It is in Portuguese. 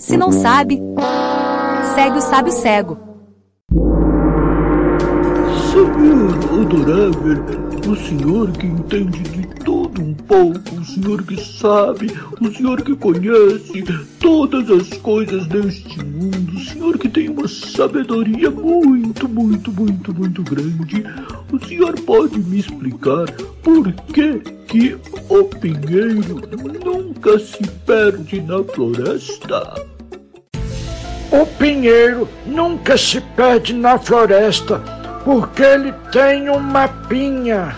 Se não sabe, segue o sábio cego. Senhor adorável, o senhor que entende de tudo um pouco, o senhor que sabe, o senhor que conhece todas as coisas deste mundo, o senhor que tem uma sabedoria muito, muito, muito, muito grande, o senhor pode me explicar por que que o pinheiro nunca se perde na floresta. O pinheiro nunca se perde na floresta porque ele tem uma pinha.